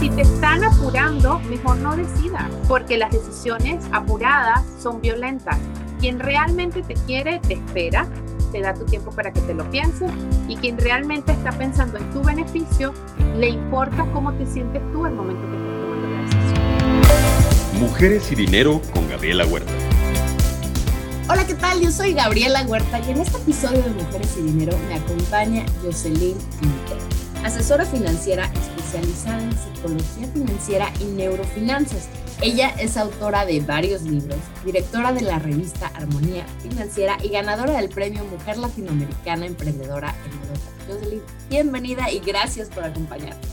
si te están apurando, mejor no decidas, porque las decisiones apuradas son violentas. Quien realmente te quiere, te espera, te da tu tiempo para que te lo pienses y quien realmente está pensando en tu beneficio, le importa cómo te sientes tú al momento que estás tomando la decisión. Mujeres y dinero con Gabriela Huerta. Hola, ¿qué tal? Yo soy Gabriela Huerta y en este episodio de Mujeres y Dinero me acompaña Jocelyn Quintero, asesora financiera especializada en psicología financiera y neurofinanzas. Ella es autora de varios libros, directora de la revista Armonía Financiera y ganadora del premio Mujer Latinoamericana Emprendedora en Europa. Jocelyn, bienvenida y gracias por acompañarnos.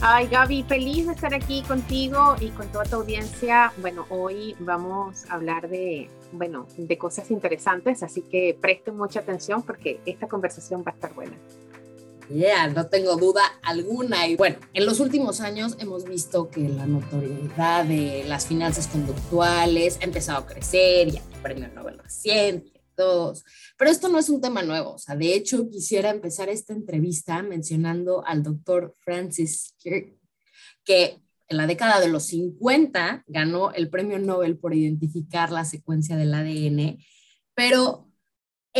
Ay, Gaby, feliz de estar aquí contigo y con toda tu audiencia. Bueno, hoy vamos a hablar de, bueno, de cosas interesantes, así que presten mucha atención porque esta conversación va a estar buena. Yeah, no tengo duda alguna. Y bueno, en los últimos años hemos visto que la notoriedad de las finanzas conductuales ha empezado a crecer, ya premio Nobel reciente, todos. Pero esto no es un tema nuevo. O sea, de hecho, quisiera empezar esta entrevista mencionando al doctor Francis Kirk, que en la década de los 50 ganó el premio Nobel por identificar la secuencia del ADN, pero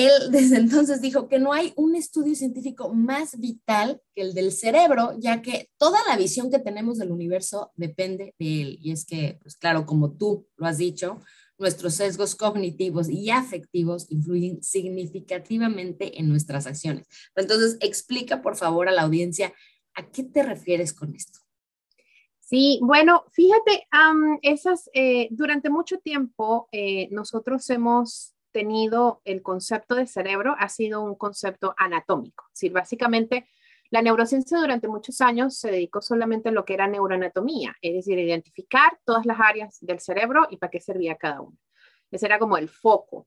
él desde entonces dijo que no hay un estudio científico más vital que el del cerebro, ya que toda la visión que tenemos del universo depende de él. Y es que, pues claro, como tú lo has dicho, nuestros sesgos cognitivos y afectivos influyen significativamente en nuestras acciones. Entonces, explica por favor a la audiencia a qué te refieres con esto. Sí, bueno, fíjate, eh, durante mucho tiempo eh, nosotros hemos tenido el concepto de cerebro, ha sido un concepto anatómico. Es básicamente la neurociencia durante muchos años se dedicó solamente a lo que era neuroanatomía, es decir, identificar todas las áreas del cerebro y para qué servía cada una. Ese era como el foco.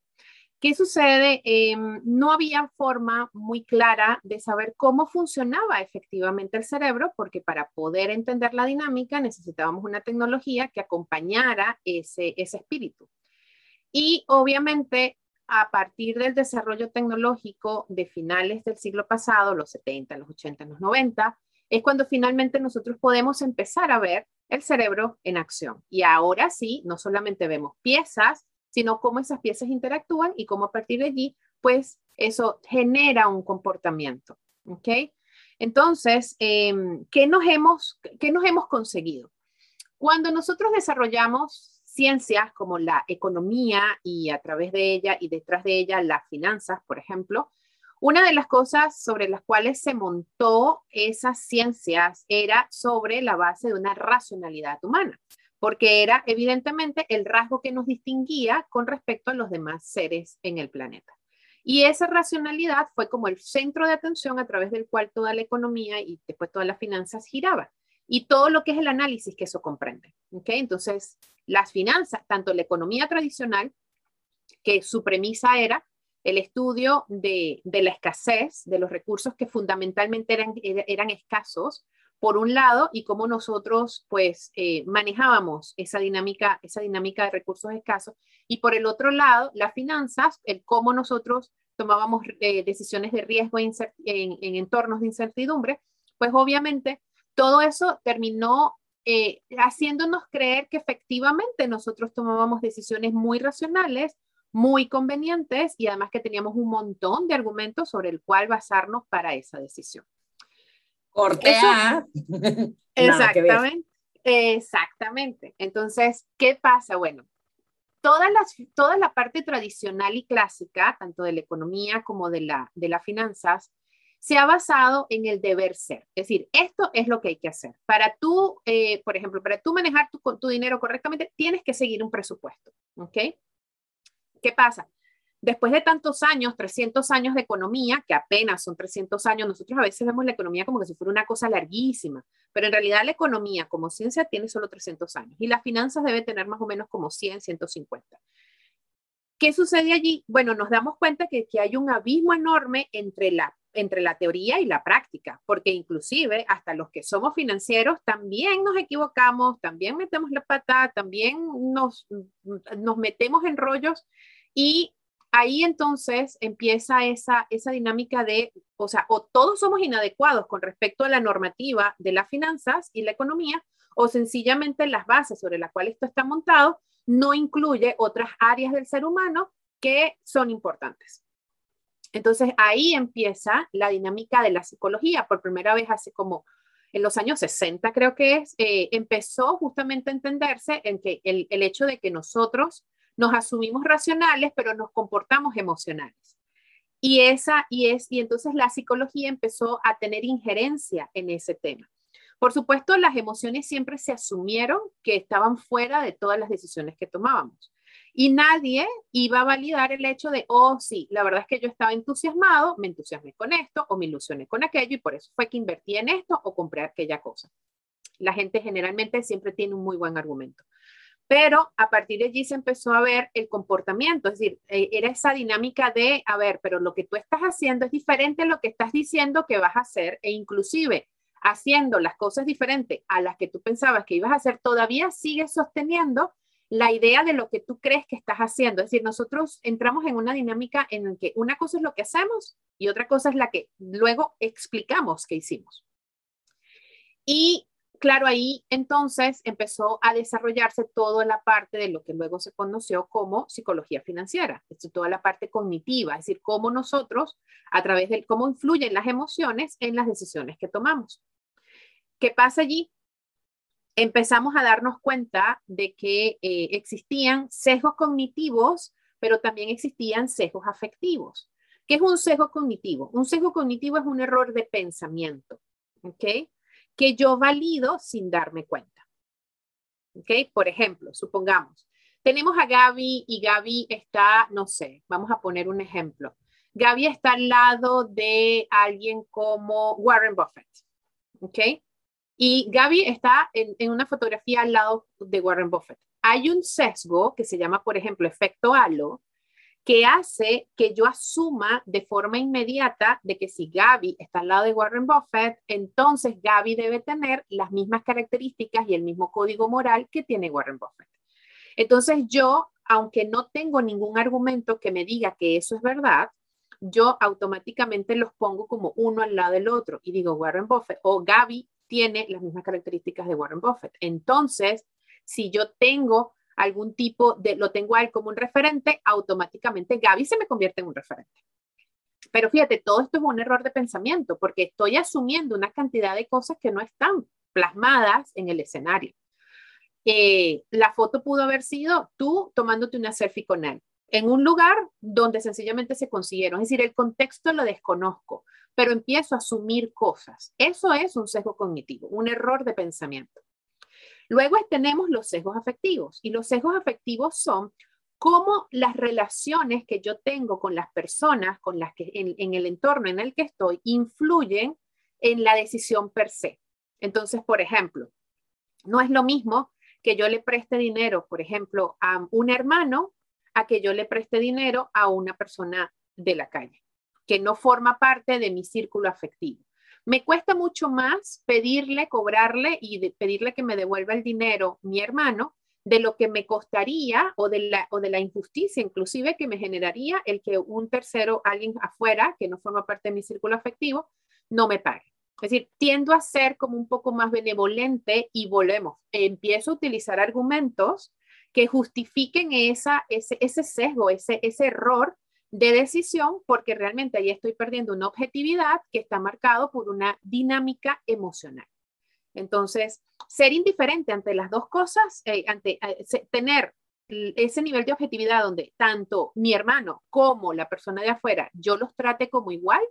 ¿Qué sucede? Em, no había forma muy clara de saber cómo funcionaba efectivamente el cerebro, porque para poder entender la dinámica necesitábamos una tecnología que acompañara ese espíritu. Y obviamente a partir del desarrollo tecnológico de finales del siglo pasado, los 70, los 80, los 90, es cuando finalmente nosotros podemos empezar a ver el cerebro en acción. Y ahora sí, no solamente vemos piezas, sino cómo esas piezas interactúan y cómo a partir de allí, pues eso genera un comportamiento. ¿Ok? Entonces, em, ¿qué, nos hemos, ¿qué nos hemos conseguido? Cuando nosotros desarrollamos ciencias como la economía y a través de ella y detrás de ella las finanzas, por ejemplo, una de las cosas sobre las cuales se montó esas ciencias era sobre la base de una racionalidad humana, porque era evidentemente el rasgo que nos distinguía con respecto a los demás seres en el planeta. Y esa racionalidad fue como el centro de atención a través del cual toda la economía y después todas las finanzas giraban y todo lo que es el análisis que eso comprende. ¿okay? Entonces, las finanzas, tanto la economía tradicional, que su premisa era el estudio de, la escasez de los recursos que fundamentalmente eran, eran escasos, por un lado, y cómo nosotros pues eh, manejábamos esa dinámica, esa dinámica de recursos escasos, y por el otro lado, las finanzas, el cómo nosotros tomábamos eh, decisiones de riesgo en, en entornos de incertidumbre, pues obviamente todo eso terminó eh, haciéndonos creer que efectivamente nosotros tomábamos decisiones muy racionales, muy convenientes y además que teníamos un montón de argumentos sobre el cual basarnos para esa decisión. Cortea. exactamente. Exactamente. Entonces, ¿qué pasa? Bueno, toda la, toda la parte tradicional y clásica, tanto de la economía como de la, de las finanzas, se ha basado en el deber ser. Es decir, esto es lo que hay que hacer. Para tú, eh, por ejemplo, para tú manejar tu, dinero correctamente, tienes que seguir un presupuesto. ¿Ok? ¿Qué pasa? Después de tantos años, 300 años de economía, que apenas son 300 años, nosotros a veces vemos la economía como que si fuera una cosa larguísima, pero en realidad la economía como ciencia tiene solo 300 años y las finanzas debe tener más o menos como 100, 150. ¿Qué sucede allí? Bueno, nos damos cuenta que, que hay un abismo enorme entre la entre la teoría y la práctica, porque inclusive hasta los que somos financieros también nos equivocamos, también metemos la pata, también nos, nos metemos en rollos y ahí entonces empieza esa, esa dinámica de, o sea, o todos somos inadecuados con respecto a la normativa de las finanzas y la economía, o sencillamente las bases sobre las cuales esto está montado no incluye otras áreas del ser humano que son importantes. Entonces ahí empieza la dinámica de la psicología. Por primera vez hace como en los años 60 creo que es, eh, empezó justamente a entenderse en que el, el hecho de que nosotros nos asumimos racionales, pero nos comportamos emocionales. Y esa, y es, y entonces la psicología empezó a tener injerencia en ese tema. Por supuesto, las emociones siempre se asumieron que estaban fuera de todas las decisiones que tomábamos. Y nadie iba a validar el hecho de, oh, sí, la verdad es que yo estaba entusiasmado, me entusiasmé con esto o me ilusioné con aquello y por eso fue que invertí en esto o compré aquella cosa. La gente generalmente siempre tiene un muy buen argumento. Pero a partir de allí se empezó a ver el comportamiento, es decir, eh, era esa dinámica de, a ver, pero lo que tú estás haciendo es diferente a lo que estás diciendo que vas a hacer e inclusive haciendo las cosas diferentes a las que tú pensabas que ibas a hacer, todavía sigues sosteniendo la idea de lo que tú crees que estás haciendo. Es decir, nosotros entramos en una dinámica en la que una cosa es lo que hacemos y otra cosa es la que luego explicamos que hicimos. Y claro, ahí entonces empezó a desarrollarse toda la parte de lo que luego se conoció como psicología financiera, es toda la parte cognitiva, es decir, cómo nosotros, a través de cómo influyen las emociones en las decisiones que tomamos. ¿Qué pasa allí? Empezamos a darnos cuenta de que eh, existían sesgos cognitivos, pero también existían sesgos afectivos. ¿Qué es un sesgo cognitivo? Un sesgo cognitivo es un error de pensamiento. ¿ok? que yo valido sin darme cuenta. ¿Ok? Por ejemplo, supongamos, tenemos a Gaby y Gaby está, no sé, vamos a poner un ejemplo. Gaby está al lado de alguien como Warren Buffett. ¿Ok? Y Gaby está en, una fotografía al lado de Warren Buffett. Hay un sesgo que se llama, por ejemplo, efecto halo, que hace que yo asuma de forma inmediata de que si Gaby está al lado de Warren Buffett, entonces Gaby debe tener las mismas características y el mismo código moral que tiene Warren Buffett. Entonces yo, aunque no tengo ningún argumento que me diga que eso es verdad, yo automáticamente los pongo como uno al lado del otro y digo Warren Buffett o Gaby tiene las mismas características de Warren Buffett. Entonces, si yo tengo algún tipo de, lo tengo a él como un referente, automáticamente Gaby se me convierte en un referente. Pero fíjate, todo esto es un error de pensamiento porque estoy asumiendo una cantidad de cosas que no están plasmadas en el escenario. Eh, la foto pudo haber sido tú tomándote una selfie con él en un lugar donde sencillamente se consiguieron. Es decir, el contexto lo desconozco, pero empiezo a asumir cosas. Eso es un sesgo cognitivo, un error de pensamiento. Luego tenemos los sesgos afectivos y los sesgos afectivos son cómo las relaciones que yo tengo con las personas, con las que en, el entorno en el que estoy, influyen en la decisión per se. Entonces, por ejemplo, no es lo mismo que yo le preste dinero, por ejemplo, a un hermano, a que yo le preste dinero a una persona de la calle, que no forma parte de mi círculo afectivo. Me cuesta mucho más pedirle, cobrarle y pedirle que me devuelva el dinero mi hermano de lo que me costaría o de, la, o de la injusticia inclusive que me generaría el que un tercero, alguien afuera que no forma parte de mi círculo afectivo, no me pague. Es decir, tiendo a ser como un poco más benevolente y volvemos, empiezo a utilizar argumentos que justifiquen esa, ese, ese sesgo, ese, ese error de decisión porque realmente ahí estoy perdiendo una objetividad que está marcado por una dinámica emocional. Entonces, ser indiferente ante las dos cosas, eh, ante eh, tener ese nivel de objetividad donde tanto mi hermano como la persona de afuera yo los trate como igual,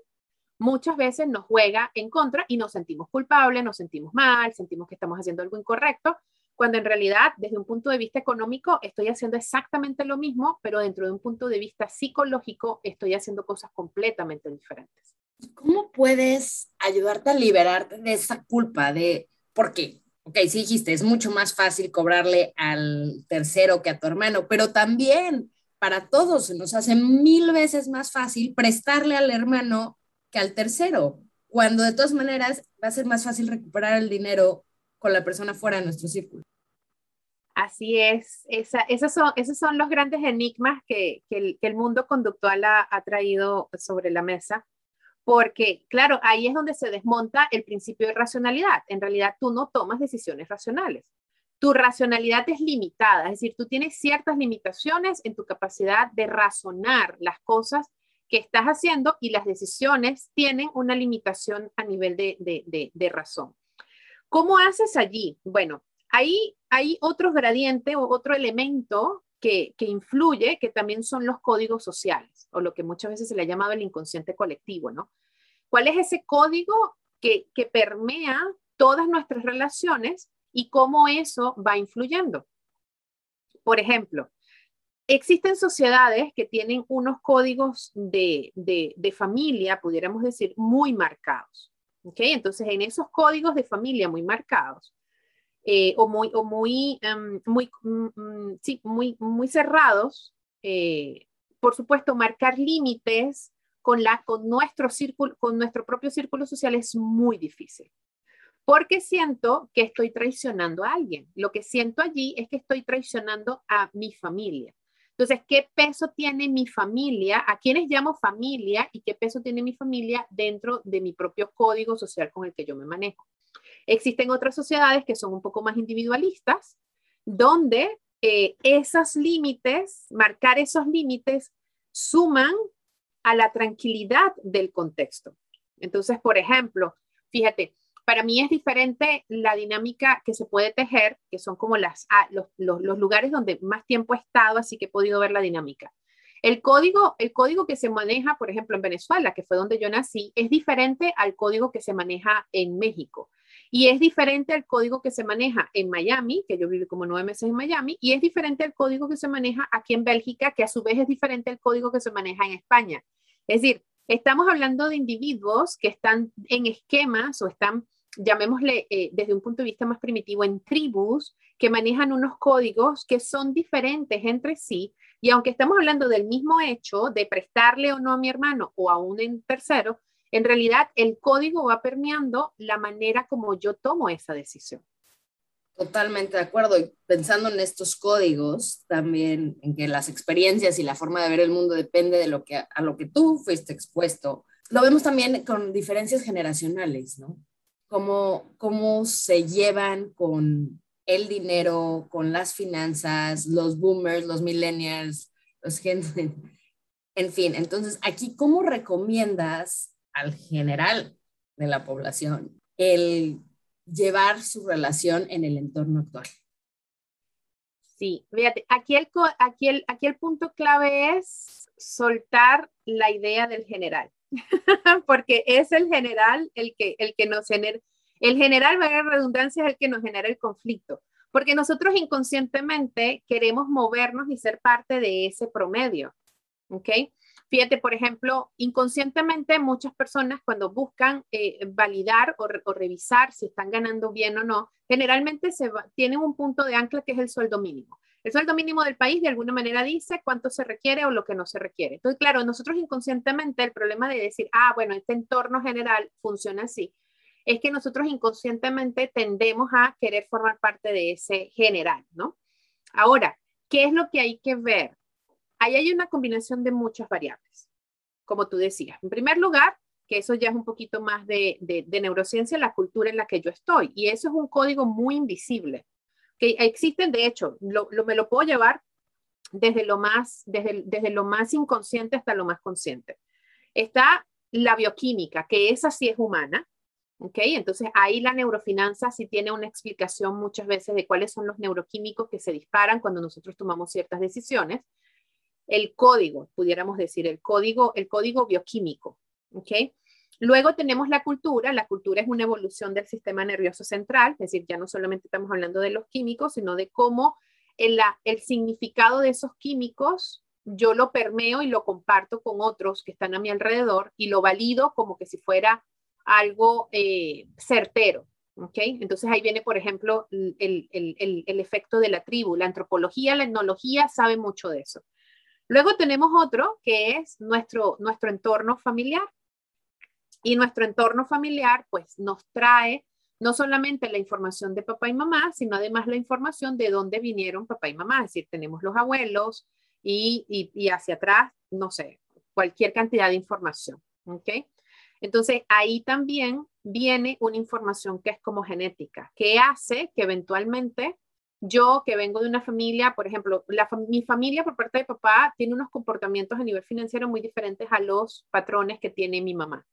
muchas veces nos juega en contra y nos sentimos culpables, nos sentimos mal, sentimos que estamos haciendo algo incorrecto, cuando en realidad desde un punto de vista económico estoy haciendo exactamente lo mismo, pero dentro de un punto de vista psicológico estoy haciendo cosas completamente diferentes. ¿Cómo puedes ayudarte a liberarte de esa culpa de, por qué? Ok, sí dijiste, es mucho más fácil cobrarle al tercero que a tu hermano, pero también para todos nos hace mil veces más fácil prestarle al hermano que al tercero, cuando de todas maneras va a ser más fácil recuperar el dinero con la persona fuera de nuestro círculo. Así es, esos, son, esos son los grandes enigmas que, el, mundo conductual ha, traído sobre la mesa, porque claro, ahí es donde se desmonta el principio de racionalidad. En realidad tú no tomas decisiones racionales. Tu racionalidad es limitada, es decir, tú tienes ciertas limitaciones en tu capacidad de razonar las cosas que estás haciendo y las decisiones tienen una limitación a nivel de razón. ¿Cómo haces allí? Bueno, Ahí hay otro gradiente o otro elemento que, influye, que también son los códigos sociales, o lo que muchas veces se le ha llamado el inconsciente colectivo, ¿no? ¿Cuál es ese código que, que permea todas nuestras relaciones y cómo eso va influyendo? Por ejemplo, existen sociedades que tienen unos códigos de, de, familia, pudiéramos decir, muy marcados. ¿ok? Entonces, en esos códigos de familia muy marcados, eh, o muy, o muy, em, muy, mm, mm, sí, muy, muy cerrados, eh, por supuesto, marcar límites con, la, con, nuestro círculo, con nuestro propio círculo social es muy difícil. Porque siento que estoy traicionando a alguien. Lo que siento allí es que estoy traicionando a mi familia. Entonces, ¿qué peso tiene mi familia? ¿A quiénes llamo familia? ¿Y qué peso tiene mi familia dentro de mi propio código social con el que yo me manejo? Existen otras sociedades que son un poco más individualistas, donde eh, esos límites, marcar esos límites, suman a la tranquilidad del contexto. Entonces, por ejemplo, fíjate, para mí es diferente la dinámica que se puede tejer, que son como las, ah, los, lugares donde más tiempo he estado, así que he podido ver la dinámica. El código, el código que se maneja, por ejemplo, en Venezuela, que fue donde yo nací, es diferente al código que se maneja en México. Y es diferente al código que se maneja en Miami, que yo viví como nueve meses en Miami, y es diferente al código que se maneja aquí en Bélgica, que a su vez es diferente al código que se maneja en España. Es decir, estamos hablando de individuos que están en esquemas o están, llamémosle eh, desde un punto de vista más primitivo, en tribus que manejan unos códigos que son diferentes entre sí. Y aunque estamos hablando del mismo hecho de prestarle o no a mi hermano o a un tercero, en realidad, el código va permeando la manera como yo tomo esa decisión. Totalmente de acuerdo. Y pensando en estos códigos, también en que las experiencias y la forma de ver el mundo depende de lo que, a lo que tú fuiste expuesto. Lo vemos también con diferencias generacionales, ¿no? Cómo, cómo se llevan con el dinero, con las finanzas, los boomers, los millennials, los gente, en fin. Entonces, aquí, ¿cómo recomiendas al general de la población el llevar su relación en el entorno actual. Sí, fíjate, aquí el, aquí el, aquí el punto clave es soltar la idea del general, porque es el general el que, el que nos genera, el general, va a redundancia, es el que nos genera el conflicto, porque nosotros inconscientemente queremos movernos y ser parte de ese promedio, ¿ok? Fíjate, por ejemplo, inconscientemente muchas personas cuando buscan eh, validar o, revisar si están ganando bien o no, generalmente tienen un punto de ancla que es el sueldo mínimo. El sueldo mínimo del país de alguna manera dice cuánto se requiere o lo que no se requiere. Entonces, claro, nosotros inconscientemente el problema de decir, ah, bueno, este entorno general funciona así, es que nosotros inconscientemente tendemos a querer formar parte de ese general, ¿no? Ahora, ¿qué es lo que hay que ver? Ahí hay una combinación de muchas variables, como tú decías. En primer lugar, que eso ya es un poquito más de, neurociencia, la cultura en la que yo estoy. Y eso es un código muy invisible, que existen, de hecho, lo, me lo puedo llevar desde lo, más, desde lo más inconsciente hasta lo más consciente. Está la bioquímica, que esa sí es humana, ¿ok? Entonces ahí la neurofinanza sí tiene una explicación muchas veces de cuáles son los neuroquímicos que se disparan cuando nosotros tomamos ciertas decisiones el código, pudiéramos decir, el código, el código bioquímico. ¿ok? Luego tenemos la cultura. La cultura es una evolución del sistema nervioso central, es decir, ya no solamente estamos hablando de los químicos, sino de cómo el, significado de esos químicos yo lo permeo y lo comparto con otros que están a mi alrededor y lo valido como que si fuera algo eh, certero. ¿okay? Entonces ahí viene, por ejemplo, el, efecto de la tribu. La antropología, la etnología sabe mucho de eso. Luego tenemos otro que es nuestro, nuestro entorno familiar. Y nuestro entorno familiar pues nos trae no solamente la información de papá y mamá, sino además la información de dónde vinieron papá y mamá. Es decir, tenemos los abuelos y, y, hacia atrás, no sé, cualquier cantidad de información. ¿ok? Entonces, ahí también viene una información que es como genética, que hace que eventualmente yo que vengo de una familia, por ejemplo, mi familia por parte de papá tiene unos comportamientos a nivel financiero muy diferentes a los patrones que tiene mi mamá.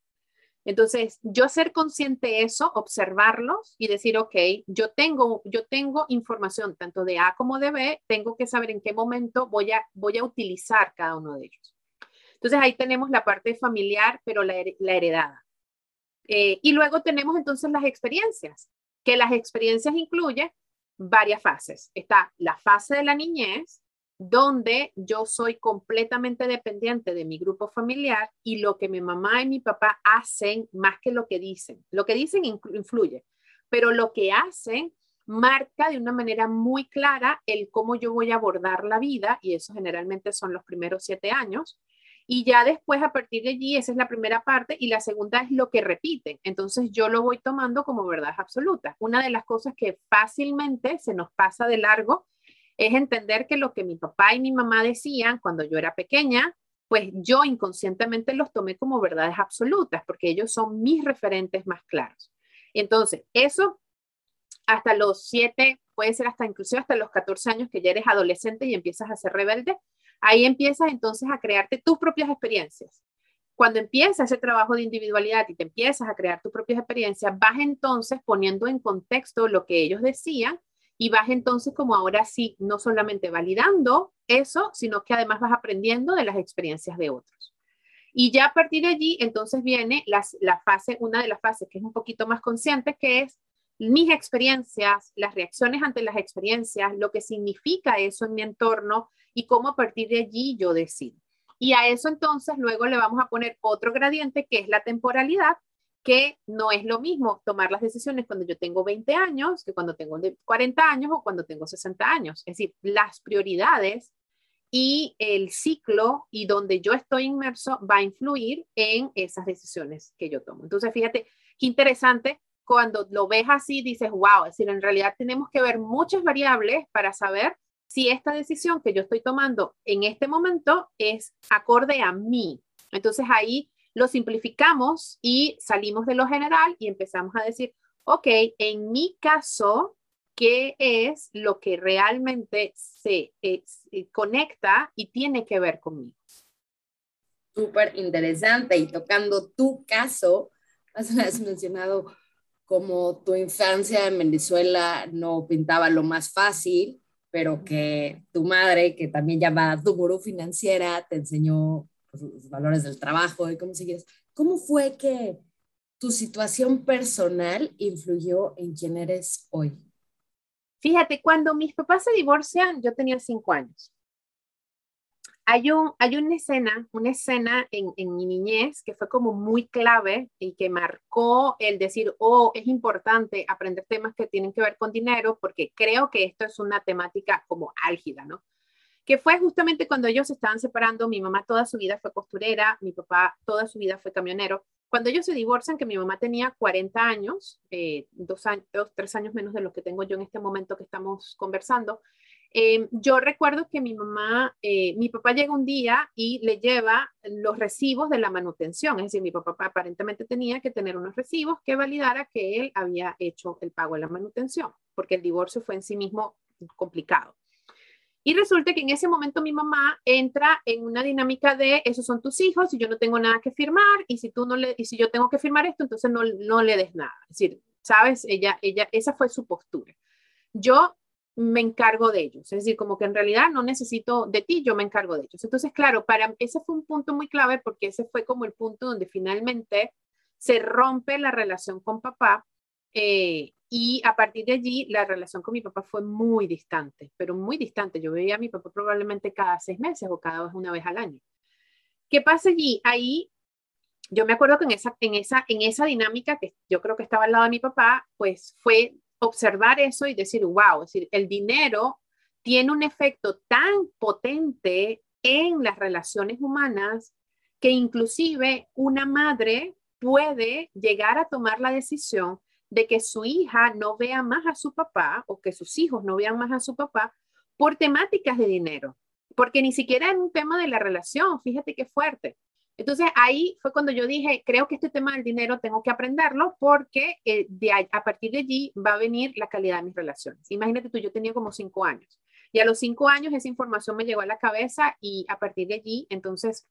Entonces, yo ser consciente de eso, observarlos y decir, ok, yo tengo, yo tengo información tanto de A como de B, tengo que saber en qué momento voy a, voy a utilizar cada uno de ellos. Entonces, ahí tenemos la parte familiar, pero la, heredada. Eh, y luego tenemos entonces las experiencias, que las experiencias incluyen varias fases. Está la fase de la niñez, donde yo soy completamente dependiente de mi grupo familiar y lo que mi mamá y mi papá hacen más que lo que dicen. Lo que dicen influye, pero lo que hacen marca de una manera muy clara el cómo yo voy a abordar la vida y eso generalmente son los primeros siete años. Y ya después, a partir de allí, esa es la primera parte y la segunda es lo que repiten. Entonces yo lo voy tomando como verdad absoluta. Una de las cosas que fácilmente se nos pasa de largo es entender que lo que mi papá y mi mamá decían cuando yo era pequeña, pues yo inconscientemente los tomé como verdades absolutas, porque ellos son mis referentes más claros. Entonces, eso hasta los siete, puede ser hasta inclusive hasta los 14 años que ya eres adolescente y empiezas a ser rebelde, ahí empiezas entonces a crearte tus propias experiencias. Cuando empiezas ese trabajo de individualidad y te empiezas a crear tus propias experiencias, vas entonces poniendo en contexto lo que ellos decían y vas entonces como ahora sí, no solamente validando eso, sino que además vas aprendiendo de las experiencias de otros. Y ya a partir de allí, entonces viene la fase, una de las fases que es un poquito más consciente, que es mis experiencias, las reacciones ante las experiencias, lo que significa eso en mi entorno y cómo a partir de allí yo decido. Y a eso entonces luego le vamos a poner otro gradiente que es la temporalidad, que no es lo mismo tomar las decisiones cuando yo tengo 20 años que cuando tengo 40 años o cuando tengo 60 años. Es decir, las prioridades y el ciclo y donde yo estoy inmerso va a influir en esas decisiones que yo tomo. Entonces, fíjate qué interesante cuando lo ves así, dices, wow, es decir, en realidad tenemos que ver muchas variables para saber si esta decisión que yo estoy tomando en este momento es acorde a mí. Entonces ahí lo simplificamos y salimos de lo general y empezamos a decir, ok, en mi caso, ¿qué es lo que realmente se, eh, conecta y tiene que ver conmigo? Súper interesante y tocando tu caso, has mencionado como tu infancia en Venezuela no pintaba lo más fácil, pero que tu madre, que también llamada tu gurú financiera, te enseñó los valores del trabajo y cómo sigues. ¿Cómo fue que tu situación personal influyó en quién eres hoy? Fíjate, cuando mis papás se divorcian, yo tenía cinco años. Hay, un, hay una escena, una escena en, mi niñez que fue como muy clave y que marcó el decir, oh, es importante aprender temas que tienen que ver con dinero porque creo que esto es una temática como álgida, ¿no? que fue justamente cuando ellos se estaban separando, mi mamá toda su vida fue costurera, mi papá toda su vida fue camionero. Cuando ellos se divorcian, que mi mamá tenía 40 años, eh, dos, años, tres años menos de lo que tengo yo en este momento que estamos conversando, em, yo recuerdo que mi mamá, eh, mi papá llega un día y le lleva los recibos de la manutención, es decir, mi papá aparentemente tenía que tener unos recibos que validara que él había hecho el pago de la manutención, porque el divorcio fue en sí mismo complicado. Y resulta que en ese momento mi mamá entra en una dinámica de esos son tus hijos y yo no tengo nada que firmar y si tú no le y si yo tengo que firmar esto, entonces no, no le des nada. Es decir, sabes, ella ella esa fue su postura. Yo me encargo de ellos, es decir, como que en realidad no necesito de ti, yo me encargo de ellos. Entonces, claro, para ese fue un punto muy clave porque ese fue como el punto donde finalmente se rompe la relación con papá eh, y a partir de allí, la relación con mi papá fue muy distante, pero muy distante. Yo veía a mi papá probablemente cada seis meses o cada vez una vez al año. ¿Qué pasa allí? Ahí, yo me acuerdo que en esa, en esa, en esa dinámica que yo creo que estaba al lado de mi papá, pues fue observar eso y decir, wow, es decir, el dinero tiene un efecto tan potente en las relaciones humanas que inclusive una madre puede llegar a tomar la decisión de que su hija no vea más a su papá o que sus hijos no vean más a su papá por temáticas de dinero, porque ni siquiera era un tema de la relación, fíjate qué fuerte. Entonces ahí fue cuando yo dije, creo que este tema del dinero tengo que aprenderlo porque eh, de, a partir de allí va a venir la calidad de mis relaciones. Imagínate tú, yo tenía como cinco años y a los cinco años esa información me llegó a la cabeza y a partir de allí, entonces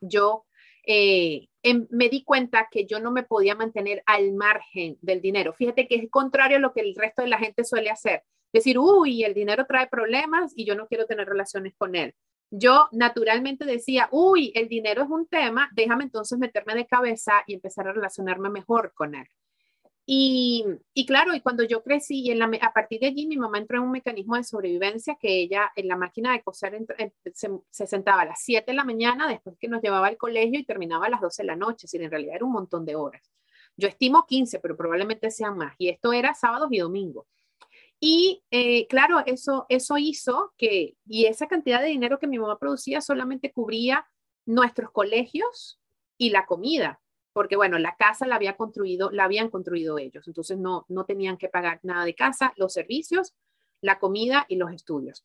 yo eh, em, me di cuenta que yo no me podía mantener al margen del dinero. Fíjate que es contrario a lo que el resto de la gente suele hacer. Decir, uy, el dinero trae problemas y yo no quiero tener relaciones con él. Yo naturalmente decía, uy, el dinero es un tema, déjame entonces meterme de cabeza y empezar a relacionarme mejor con él. Y, y, claro, y cuando yo crecí, y en la, a partir de allí mi mamá entró en un mecanismo de sobrevivencia que ella en la máquina de coser se, se, sentaba a las 7 de la mañana después que nos llevaba al colegio y terminaba a las 12 de la noche, si en realidad era un montón de horas. Yo estimo 15, pero probablemente sean más. Y esto era sábados y domingos. Y eh, claro, eso, eso hizo que, y esa cantidad de dinero que mi mamá producía solamente cubría nuestros colegios y la comida porque bueno, la casa la había construido, la habían construido ellos, entonces no, no tenían que pagar nada de casa, los servicios, la comida y los estudios.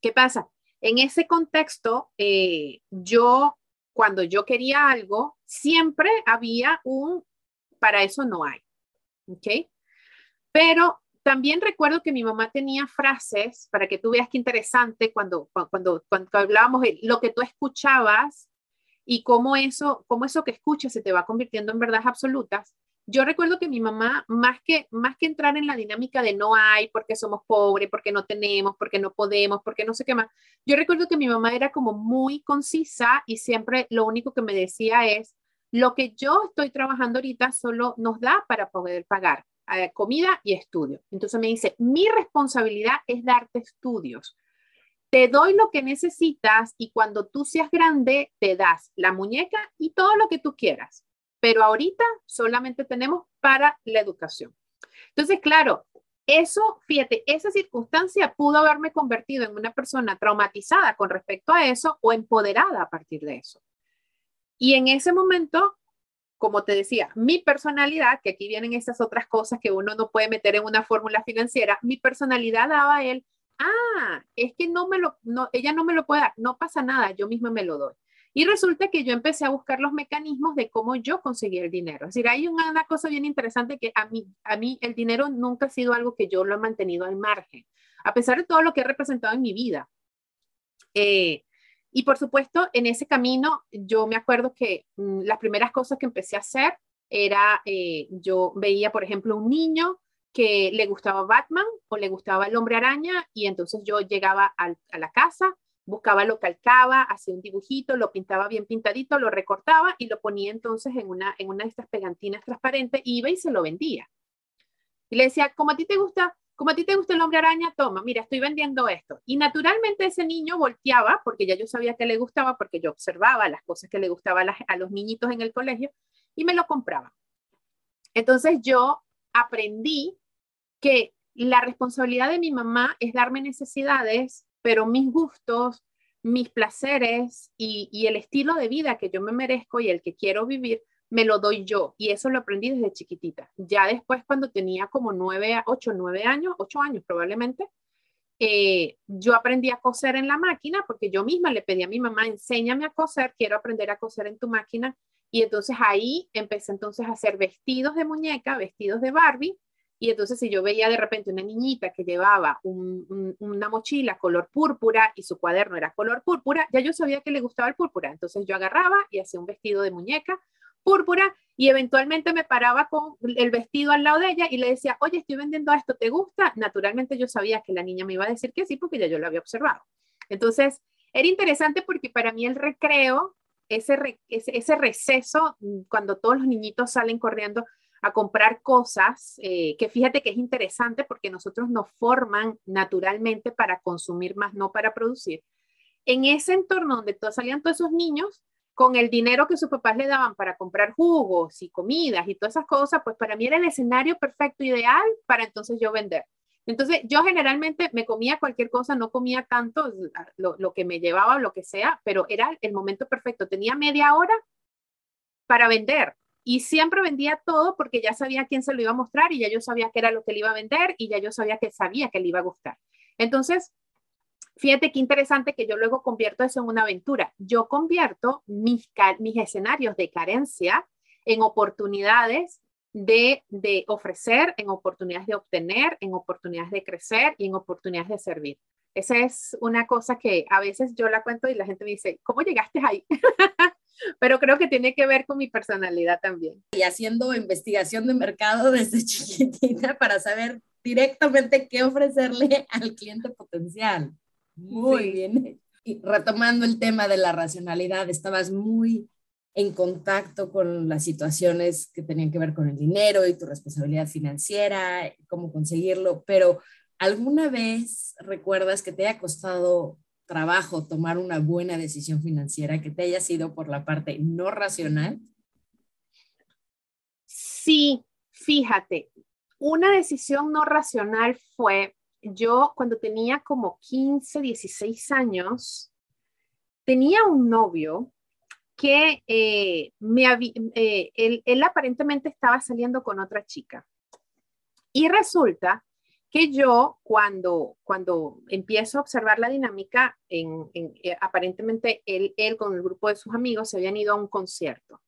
¿Qué pasa? En ese contexto, eh, yo, cuando yo quería algo, siempre había un, para eso no hay, ¿ok? Pero también recuerdo que mi mamá tenía frases, para que tú veas qué interesante, cuando, cuando, cuando hablábamos, de lo que tú escuchabas y cómo eso, cómo eso que escuchas se te va convirtiendo en verdades absolutas. Yo recuerdo que mi mamá, más que, más que entrar en la dinámica de no hay, porque somos pobres, porque no tenemos, porque no podemos, porque no sé qué más, yo recuerdo que mi mamá era como muy concisa y siempre lo único que me decía es, lo que yo estoy trabajando ahorita solo nos da para poder pagar eh, comida y estudio. Entonces me dice, mi responsabilidad es darte estudios te doy lo que necesitas y cuando tú seas grande te das la muñeca y todo lo que tú quieras. Pero ahorita solamente tenemos para la educación. Entonces, claro, eso, fíjate, esa circunstancia pudo haberme convertido en una persona traumatizada con respecto a eso o empoderada a partir de eso. Y en ese momento, como te decía, mi personalidad, que aquí vienen esas otras cosas que uno no puede meter en una fórmula financiera, mi personalidad daba a él ah, es que no me lo, no, ella no me lo puede dar, no pasa nada, yo misma me lo doy. Y resulta que yo empecé a buscar los mecanismos de cómo yo conseguía el dinero. Es decir, hay una, cosa bien interesante que a mí, a mí el dinero nunca ha sido algo que yo lo he mantenido al margen, a pesar de todo lo que he representado en mi vida. Eh, y por supuesto, en ese camino, yo me acuerdo que mm, las primeras cosas que empecé a hacer era, eh, yo veía, por ejemplo, un niño que le gustaba Batman o le gustaba el hombre araña y entonces yo llegaba a la casa, buscaba lo calcaba, hacía un dibujito, lo pintaba bien pintadito, lo recortaba y lo ponía entonces en una, en una de estas pegantinas transparentes, iba y se lo vendía. Y le decía, como a ti te gusta, como a ti te gusta el hombre araña, toma, mira, estoy vendiendo esto. Y naturalmente ese niño volteaba, porque ya yo sabía que le gustaba, porque yo observaba las cosas que le gustaban a, a los niñitos en el colegio, y me lo compraba. Entonces yo aprendí que la responsabilidad de mi mamá es darme necesidades, pero mis gustos, mis placeres y, el estilo de vida que yo me merezco y el que quiero vivir, me lo doy yo. Y eso lo aprendí desde chiquitita. Ya después, cuando tenía como nueve, ocho, nueve años, ocho años probablemente, eh, yo aprendí a coser en la máquina porque yo misma le pedí a mi mamá, enséñame a coser, quiero aprender a coser en tu máquina. Y entonces ahí empecé entonces a hacer vestidos de muñeca, vestidos de Barbie, y entonces si yo veía de repente una niñita que llevaba una mochila color púrpura y su cuaderno era color púrpura, ya yo sabía que le gustaba el púrpura. Entonces yo agarraba y hacía un vestido de muñeca púrpura y eventualmente me paraba con el vestido al lado de ella y le decía, oye, estoy vendiendo esto, ¿te gusta? Naturalmente yo sabía que la niña me iba a decir que sí porque ya yo lo había observado. Entonces era interesante porque para mí el recreo, ese, ese, receso, mm, cuando todos los niñitos salen corriendo, a comprar cosas, eh, que fíjate que es interesante porque nosotros nos forman naturalmente para consumir más, no para producir. En ese entorno donde todos, salían todos esos niños, con el dinero que sus papás le daban para comprar jugos y comidas y todas esas cosas, pues para mí era el escenario perfecto, ideal para entonces yo vender. Entonces yo generalmente me comía cualquier cosa, no comía tanto lo, lo que me llevaba o lo que sea, pero era el momento perfecto. Tenía media hora para vender y siempre vendía todo porque ya sabía quién se lo iba a mostrar y ya yo sabía qué era lo que le iba a vender y ya yo sabía que sabía que le iba a gustar. Entonces, fíjate qué interesante que yo luego convierto eso en una aventura. Yo convierto mis, mis escenarios de carencia en oportunidades de, de ofrecer, en oportunidades de obtener, en oportunidades de crecer y en oportunidades de servir. Esa es una cosa que a veces yo la cuento y la gente me dice, ¿cómo llegaste ahí? pero creo que tiene que ver con mi personalidad también. Y haciendo investigación de mercado desde chiquitita para saber directamente qué ofrecerle al cliente potencial. Muy bien. Y retomando el tema de la racionalidad, estabas muy en contacto con las situaciones que tenían que ver con el dinero y tu responsabilidad financiera, cómo conseguirlo, pero ¿alguna vez recuerdas que te haya costado trabajo tomar una buena decisión financiera que te haya sido por la parte no racional? Sí, fíjate, una decisión no racional fue, yo cuando tenía como 15, 16 años, tenía un novio que eh, me eh, él, aparentemente estaba saliendo con otra chica. Y resulta que yo cuando, cuando empiezo a observar la dinámica, en, eh, aparentemente él, él con el grupo de sus amigos se habían ido a un concierto.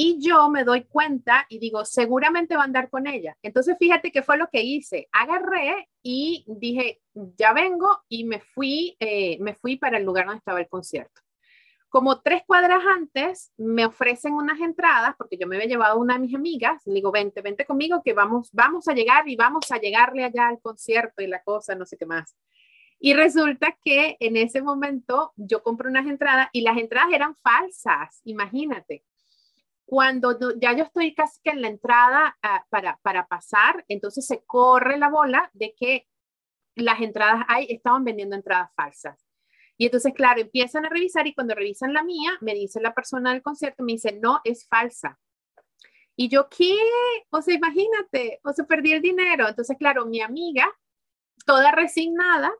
Y yo me doy cuenta y digo, seguramente va a andar con ella. Entonces, fíjate qué fue lo que hice. Agarré y dije, ya vengo y me fui, eh, me fui para el lugar donde estaba el concierto. Como tres cuadras antes me ofrecen unas entradas, porque yo me había llevado una de mis amigas, le digo, vente, vente conmigo que vamos, vamos a llegar y vamos a llegarle allá al concierto y la cosa, no sé qué más. Y resulta que en ese momento yo compré unas entradas y las entradas eran falsas, imagínate. Cuando ya yo estoy casi que en la entrada ah, para, para pasar, entonces se corre la bola de que las entradas ahí estaban vendiendo entradas falsas. Y entonces, claro, empiezan a revisar y cuando revisan la mía, me dice la persona del concierto, me dice, no, es falsa. Y yo, ¿qué? O sea, imagínate, o sea, perdí el dinero. Entonces, claro, mi amiga, toda resignada,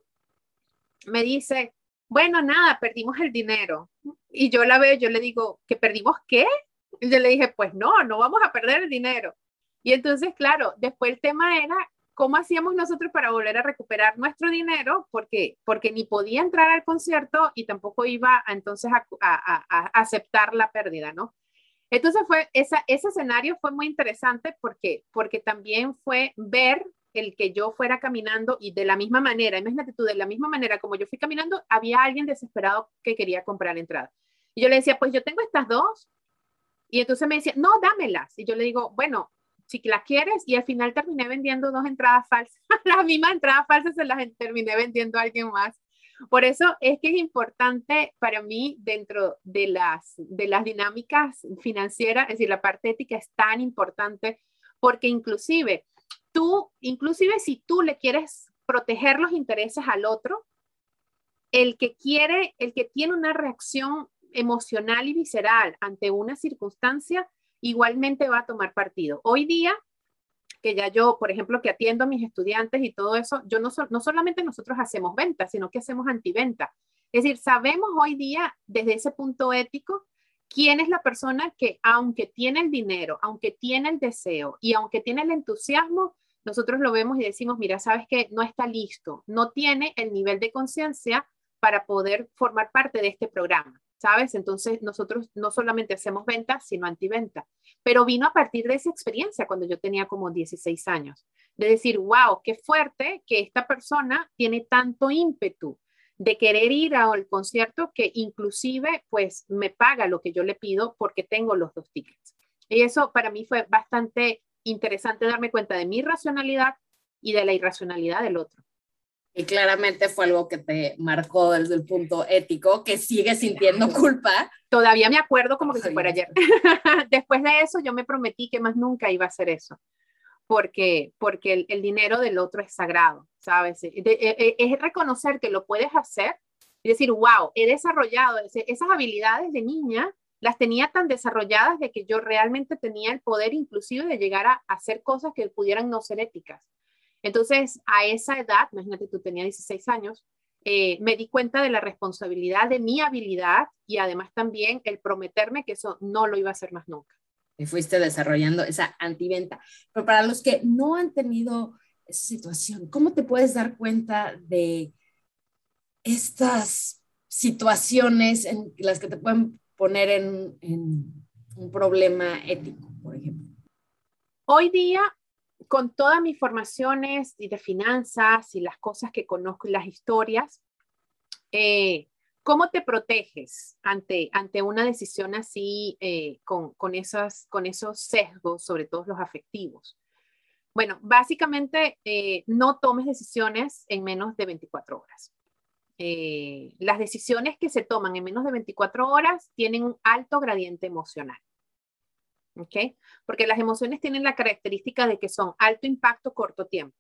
me dice, bueno, nada, perdimos el dinero. Y yo la veo, yo le digo, ¿que perdimos qué? Y yo le dije, pues no, no vamos a perder el dinero. Y entonces, claro, después el tema era ¿cómo hacíamos nosotros para volver a recuperar nuestro dinero? Porque, porque ni podía entrar al concierto y tampoco iba a, entonces a, aceptar la pérdida, ¿no? Entonces fue, esa, ese escenario fue muy interesante porque, porque también fue ver el que yo fuera caminando y de la misma manera, imagínate tú, de la misma manera como yo fui caminando, había alguien desesperado que quería comprar entrada. Y yo le decía, pues yo tengo estas dos. Y entonces me decía, no, dámelas. Y yo le digo, bueno, si las quieres, y al final terminé vendiendo dos entradas falsas. las mismas entradas falsas se las terminé vendiendo a alguien más. Por eso es que es importante para mí dentro de las, de las dinámicas financieras, es decir, la parte ética es tan importante porque inclusive tú, inclusive si tú le quieres proteger los intereses al otro, el que quiere, el que tiene una reacción emocional y visceral ante una circunstancia, igualmente va a tomar partido. Hoy día, que ya yo, por ejemplo, que atiendo a mis estudiantes y todo eso, yo no, no solamente nosotros hacemos ventas, sino que hacemos antiventa. Es decir, sabemos hoy día desde ese punto ético quién es la persona que aunque tiene el dinero, aunque tiene el deseo y aunque tiene el entusiasmo, nosotros lo vemos y decimos, mira, sabes que no está listo, no tiene el nivel de conciencia para poder formar parte de este programa. ¿Sabes? Entonces nosotros no solamente hacemos ventas, sino antiventa. Pero vino a partir de esa experiencia cuando yo tenía como 16 años, de decir, wow, qué fuerte que esta persona tiene tanto ímpetu de querer ir al concierto que inclusive pues me paga lo que yo le pido porque tengo los dos tickets. Y eso para mí fue bastante interesante darme cuenta de mi racionalidad y de la irracionalidad del otro. Y claramente fue algo que te marcó desde el punto ético, que sigue sintiendo culpa. Todavía me acuerdo como que se fuera ayer. Después de eso yo me prometí que más nunca iba a hacer eso, porque, porque el, dinero del otro es sagrado, ¿sabes? E, e, es reconocer que lo puedes hacer y decir, wow, he desarrollado esas habilidades de niña, las tenía tan desarrolladas de que yo realmente tenía el poder inclusive de llegar a hacer cosas que pudieran no ser éticas. Entonces, a esa edad, imagínate, tú tenías 16 años, eh, me di cuenta de la responsabilidad de mi habilidad y además también el prometerme que eso no lo iba a hacer más nunca. y fuiste desarrollando esa antiventa. Pero para los que no han tenido esa situación, ¿cómo te puedes dar cuenta de estas situaciones en las que te pueden poner en, en un problema ético, por ejemplo? Hoy día, con todas mis formaciones y de finanzas y las cosas que conozco y las historias, eh, ¿Cómo te proteges ante, ante una decisión así eh, con, con, esas, con esos sesgos, sobre todo los afectivos? Bueno, básicamente eh, no tomes decisiones en menos de 24 horas. Las decisiones que se toman en menos de 24 horas tienen un alto gradiente emocional. ¿Ok? Porque las emociones tienen la característica de que son alto impacto, corto tiempo.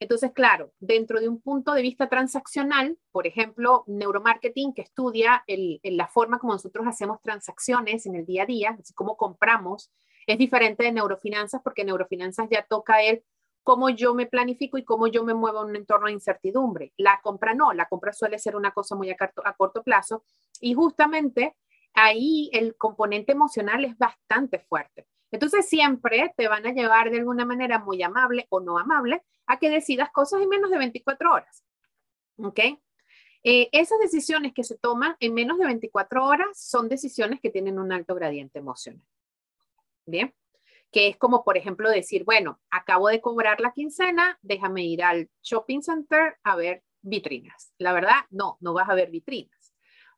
Entonces, claro, dentro de un punto de vista transaccional, por ejemplo, neuromarketing que estudia la forma como nosotros hacemos transacciones en el día a día, así como compramos, es diferente de neurofinanzas porque neurofinanzas ya toca el cómo yo me planifico y cómo yo me muevo en un entorno de incertidumbre. La compra no, la compra suele ser una cosa muy a corto plazo y justamente ahí el componente emocional es bastante fuerte. Entonces siempre te van a llevar de alguna manera muy amable o no amable a que decidas cosas en menos de 24 horas. ¿Ok? Eh, esas decisiones que se toman en menos de 24 horas son decisiones que tienen un alto gradiente emocional. Bien, que es como, por ejemplo, decir, bueno, acabo de cobrar la quincena, déjame ir al shopping center a ver vitrinas. La verdad, no, no vas a ver vitrinas.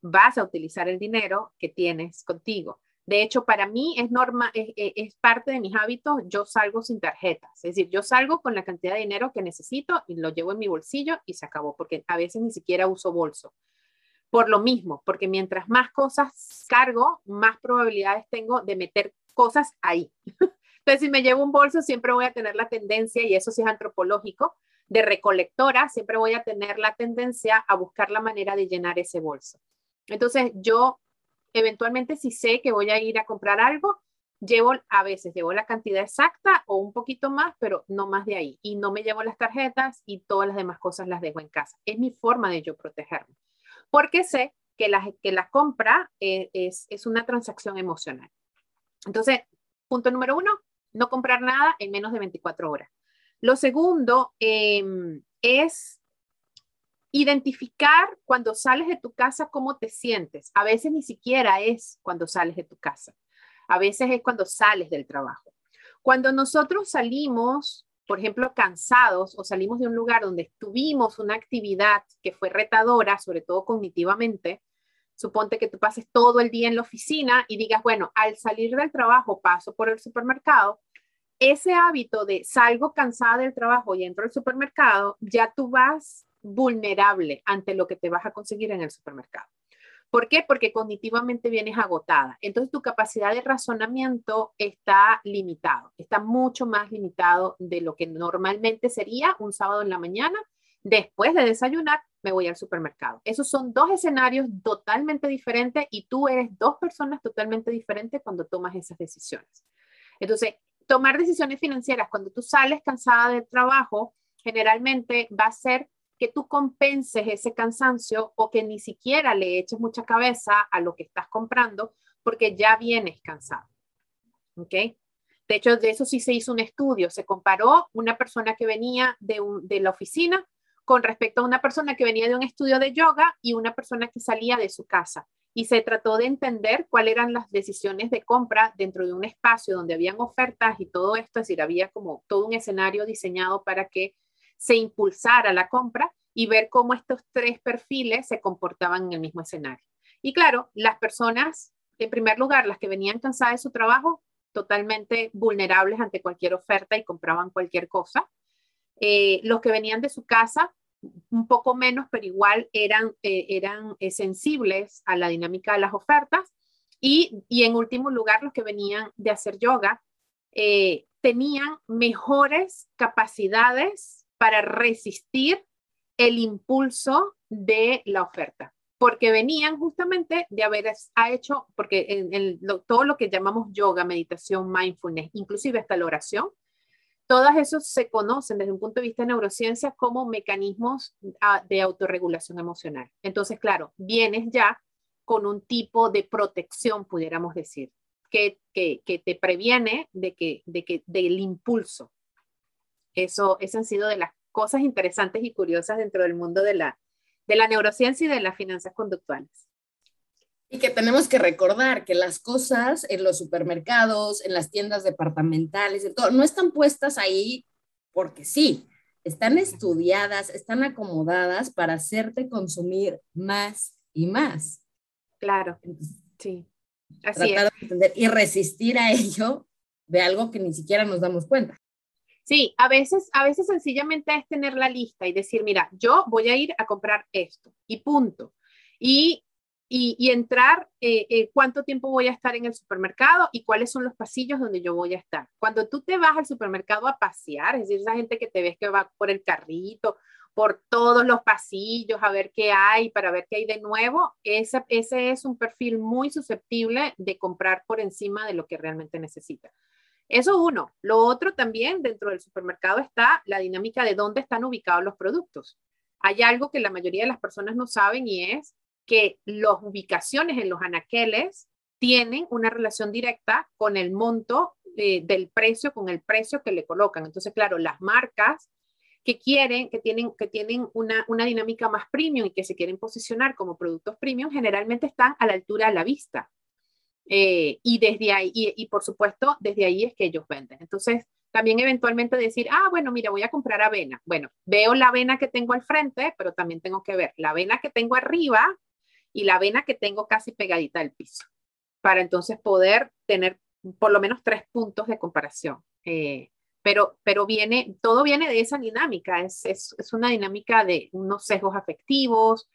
Vas a utilizar el dinero que tienes contigo. De hecho, para mí es, norma, es, parte de mis hábitos, yo salgo sin tarjetas, es decir, yo salgo con la cantidad de dinero que necesito y lo llevo en mi bolsillo y se acabó, porque a veces ni siquiera uso bolso. Por lo mismo, porque mientras más cosas cargo, más probabilidades tengo de meter cosas ahí. Entonces, si me llevo un bolso, siempre voy a tener la tendencia, y eso sí es antropológico, de recolectora, siempre voy a tener la tendencia a buscar la manera de llenar ese bolso. Entonces, yo eventualmente si sé que voy a ir a comprar algo, llevo a veces llevo la cantidad exacta o un poquito más, pero no más de ahí. Y no me llevo las tarjetas y todas las demás cosas las dejo en casa. Es mi forma de yo protegerme. Porque sé que la, que la compra eh, es, es una transacción emocional. Entonces, punto número uno, no comprar nada en menos de 24 horas. Lo segundo em, es Identificar cuando sales de tu casa cómo te sientes. A veces ni siquiera es cuando sales de tu casa. A veces es cuando sales del trabajo. Cuando nosotros salimos, por ejemplo, cansados o salimos de un lugar donde tuvimos una actividad que fue retadora, sobre todo cognitivamente, suponte que tú pases todo el día en la oficina y digas, bueno, al salir del trabajo paso por el supermercado, ese hábito de salgo cansada del trabajo y entro al supermercado, ya tú vas vulnerable ante lo que te vas a conseguir en el supermercado. ¿Por qué? Porque cognitivamente vienes agotada. Entonces tu capacidad de razonamiento está limitado, está mucho más limitado de lo que normalmente sería un sábado en la mañana. Después de desayunar, me voy al supermercado. Esos son dos escenarios totalmente diferentes y tú eres dos personas totalmente diferentes cuando tomas esas decisiones. Entonces, tomar decisiones financieras cuando tú sales cansada del trabajo, generalmente va a ser que tú compenses ese cansancio o que ni siquiera le eches mucha cabeza a lo que estás comprando porque ya vienes cansado. ¿Ok? De hecho, de eso sí se hizo un estudio. Se comparó una persona que venía de, la oficina con respecto a una persona que venía de un estudio de yoga y una persona que salía de su casa. Y se trató de entender cuáles eran las decisiones de compra dentro de un espacio donde habían ofertas y todo esto, es decir, había como todo un escenario diseñado para que se impulsara la compra y ver cómo estos tres perfiles se comportaban en el mismo escenario. Y claro, las personas, en primer lugar, las que venían cansadas de su trabajo, totalmente vulnerables ante cualquier oferta y compraban cualquier cosa. Eh, los que venían de su casa, un poco menos, pero igual eran, eh, eran eh, sensibles a la dinámica de las ofertas. Y, y, en último lugar, los que venían de hacer yoga tenían mejores capacidades para resistir el impulso de la oferta, porque venían justamente de haber hecho, porque en, todo lo que llamamos yoga, meditación, mindfulness, inclusive hasta la oración, todas esos se conocen desde un punto de vista de neurociencia como mecanismos ah, de autorregulación emocional. Entonces, claro, vienes ya con un tipo de protección, pudiéramos decir. que, que, que te previene de que, de que, del impulso. Eso, eso han sido de las cosas interesantes y curiosas dentro del mundo de la, de la neurociencia y de las finanzas conductuales. Y que tenemos que recordar que las cosas en los supermercados, en las tiendas departamentales, en todo, no están puestas ahí porque sí, están estudiadas, están acomodadas para hacerte consumir más y más. Claro, sí. Así tratar de entender y resistir a ello de algo que ni siquiera nos damos cuenta. Sí, a veces, a veces sencillamente es tener la lista y decir, mira, yo voy a ir a comprar esto y punto. Y y, entrar eh, eh, cuánto tiempo voy a estar en el supermercado y cuáles son los pasillos donde yo voy a estar. Cuando tú te vas al supermercado a pasear, es decir, esa gente que te ves que va por el carrito, por todos los pasillos a ver qué hay, para ver qué hay de nuevo, ese, ese es un perfil muy susceptible de comprar por encima de lo que realmente necesita. Eso uno. Lo otro también, dentro del supermercado está la dinámica de dónde están ubicados los productos. Hay algo que la mayoría de las personas no saben y es que las ubicaciones en los anaqueles tienen una relación directa con el monto eh, del precio, con el precio que le colocan. Entonces, claro, las marcas que quieren, que tienen, que tienen una, una dinámica más premium y que se quieren posicionar como productos premium, generalmente están a la altura de la vista. Eh, y desde ahí, y, por supuesto, desde ahí es que ellos venden. Entonces, también eventualmente decir, ah, bueno, mira, voy a comprar avena. Bueno, veo la avena que tengo al frente, pero también tengo que ver la avena que tengo arriba y la vena que tengo casi pegadita al piso, para entonces poder tener por lo menos tres puntos de comparación. Eh, pero, pero viene, todo viene de esa dinámica, es, es, es, una dinámica de unos sesgos afectivos.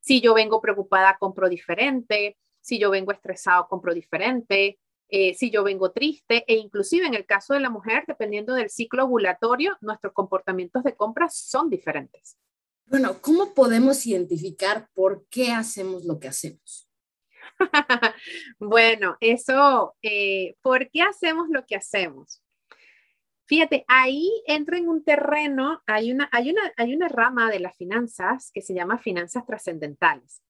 Si yo vengo preocupada, compro diferente. Si yo vengo estresado, compro diferente. Eh, si yo vengo triste e inclusive en el caso de la mujer, dependiendo del ciclo ovulatorio, nuestros comportamientos de compra son diferentes. Bueno, ¿cómo podemos identificar por qué hacemos lo que hacemos? bueno, eso, eh, ¿por qué hacemos lo que hacemos? Fíjate, ahí entra en un terreno, hay una, hay, una, hay una rama de las finanzas que se llama finanzas trascendentales.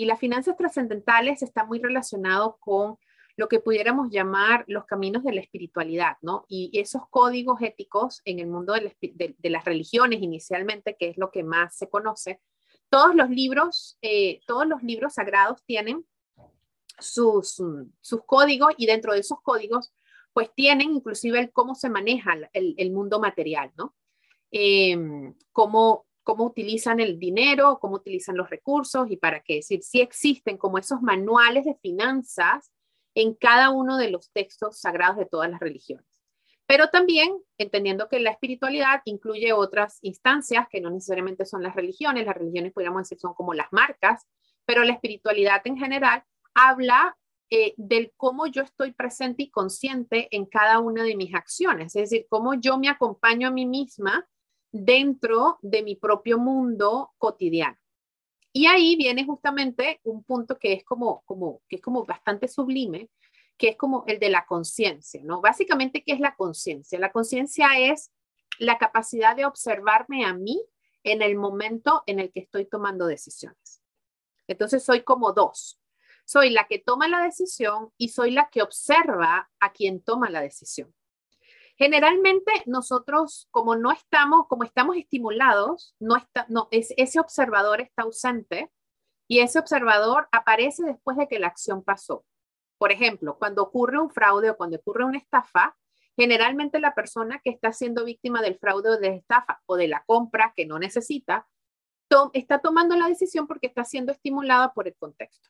Y las finanzas trascendentales está muy relacionado con lo que pudiéramos llamar los caminos de la espiritualidad, ¿no? Y esos códigos éticos en el mundo de, las religiones inicialmente, que es lo que más se conoce, todos los libros, eh, todos los libros sagrados tienen sus, sus códigos y dentro de esos códigos, pues tienen inclusive el cómo se maneja el, mundo material, ¿no? Em, cómo, cómo utilizan el dinero, cómo utilizan los recursos y para qué decir, si existen como esos manuales de finanzas en cada uno de los textos sagrados de todas las religiones. Pero también entendiendo que la espiritualidad incluye otras instancias que no necesariamente son las religiones, las religiones podríamos decir son como las marcas, pero la espiritualidad en general habla eh, del cómo yo estoy presente y consciente en cada una de mis acciones, es decir, cómo yo me acompaño a mí misma dentro de mi propio mundo cotidiano. Y ahí viene justamente un punto que es como, como, que es como bastante sublime, que es como el de la conciencia, ¿no? Básicamente, ¿qué es la conciencia? La conciencia es la capacidad de observarme a mí en el momento en el que estoy tomando decisiones. Entonces, soy como dos. Soy la que toma la decisión y soy la que observa a quien toma la decisión. Generalmente nosotros, como no estamos, como estamos estimulados, no está, no, es, ese observador está ausente y ese observador aparece después de que la acción pasó. Por ejemplo, cuando ocurre un fraude o cuando ocurre una estafa, generalmente la persona que está siendo víctima del fraude o de estafa o de la compra que no necesita, está tomando la decisión porque está siendo estimulada por el contexto.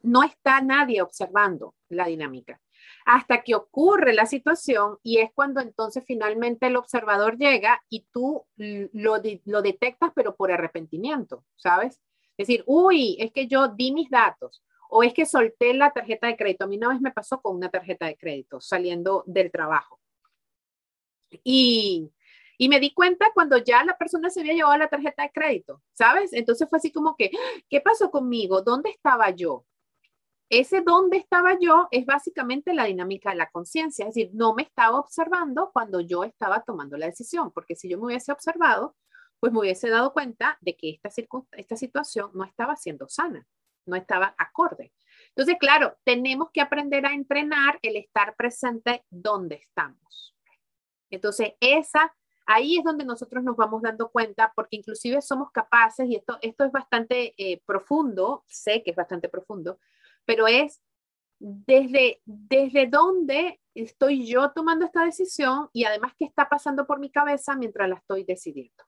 No está nadie observando la dinámica hasta que ocurre la situación y es cuando entonces finalmente el observador llega y tú lo, lo detectas pero por arrepentimiento, ¿sabes? Es decir, uy, es que yo di mis datos o es que solté la tarjeta de crédito. A mí una vez me pasó con una tarjeta de crédito saliendo del trabajo. Y, y me di cuenta cuando ya la persona se había llevado la tarjeta de crédito, ¿sabes? Entonces fue así como que, ¿qué pasó conmigo? ¿Dónde estaba yo? Ese dónde estaba yo es básicamente la dinámica de la conciencia, es decir, no me estaba observando cuando yo estaba tomando la decisión, porque si yo me hubiese observado, pues me hubiese dado cuenta de que esta, esta situación no estaba siendo sana, no estaba acorde. Entonces, claro, tenemos que aprender a entrenar el estar presente donde estamos. Entonces, esa, ahí es donde nosotros nos vamos dando cuenta, porque inclusive somos capaces, y esto, esto es bastante eh, profundo, sé que es bastante profundo, pero es desde, desde dónde estoy yo tomando esta decisión y además qué está pasando por mi cabeza mientras la estoy decidiendo.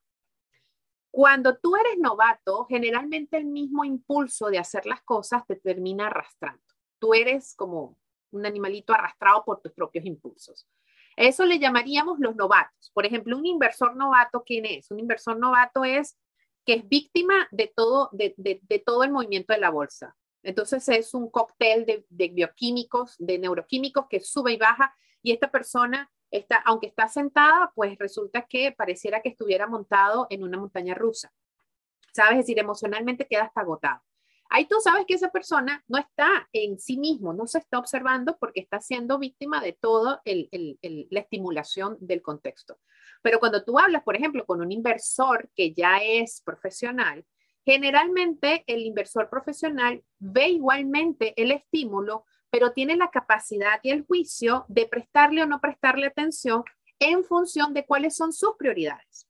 Cuando tú eres novato, generalmente el mismo impulso de hacer las cosas te termina arrastrando. Tú eres como un animalito arrastrado por tus propios impulsos. Eso le llamaríamos los novatos. Por ejemplo, un inversor novato, ¿quién es? Un inversor novato es que es víctima de todo, de, todo el movimiento de la bolsa. Entonces es un cóctel de, bioquímicos, de neuroquímicos que sube y baja y esta persona Está, aunque está sentada, pues resulta que pareciera que estuviera montado en una montaña rusa. ¿Sabes? Es decir, emocionalmente queda hasta agotado. Ahí tú sabes que esa persona no está en sí mismo, no se está observando porque está siendo víctima de toda la estimulación del contexto. Pero cuando tú hablas, por ejemplo, con un inversor que ya es profesional, generalmente el inversor profesional ve igualmente el estímulo pero tiene la capacidad y el juicio de prestarle o no prestarle atención en función de cuáles son sus prioridades.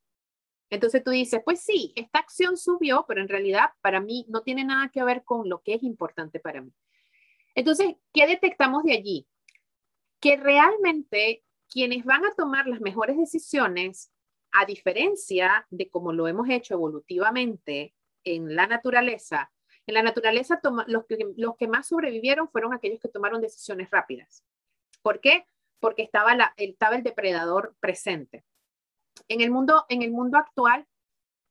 Entonces tú dices, pues sí, esta acción subió, pero en realidad para mí no tiene nada que ver con lo que es importante para mí. Entonces, ¿qué detectamos de allí? Que realmente quienes van a tomar las mejores decisiones, a diferencia de como lo hemos hecho evolutivamente en la naturaleza, en la naturaleza, los, que, más sobrevivieron fueron aquellos que tomaron decisiones rápidas. ¿Por qué? Porque estaba el depredador presente. En el, mundo, en el mundo actual,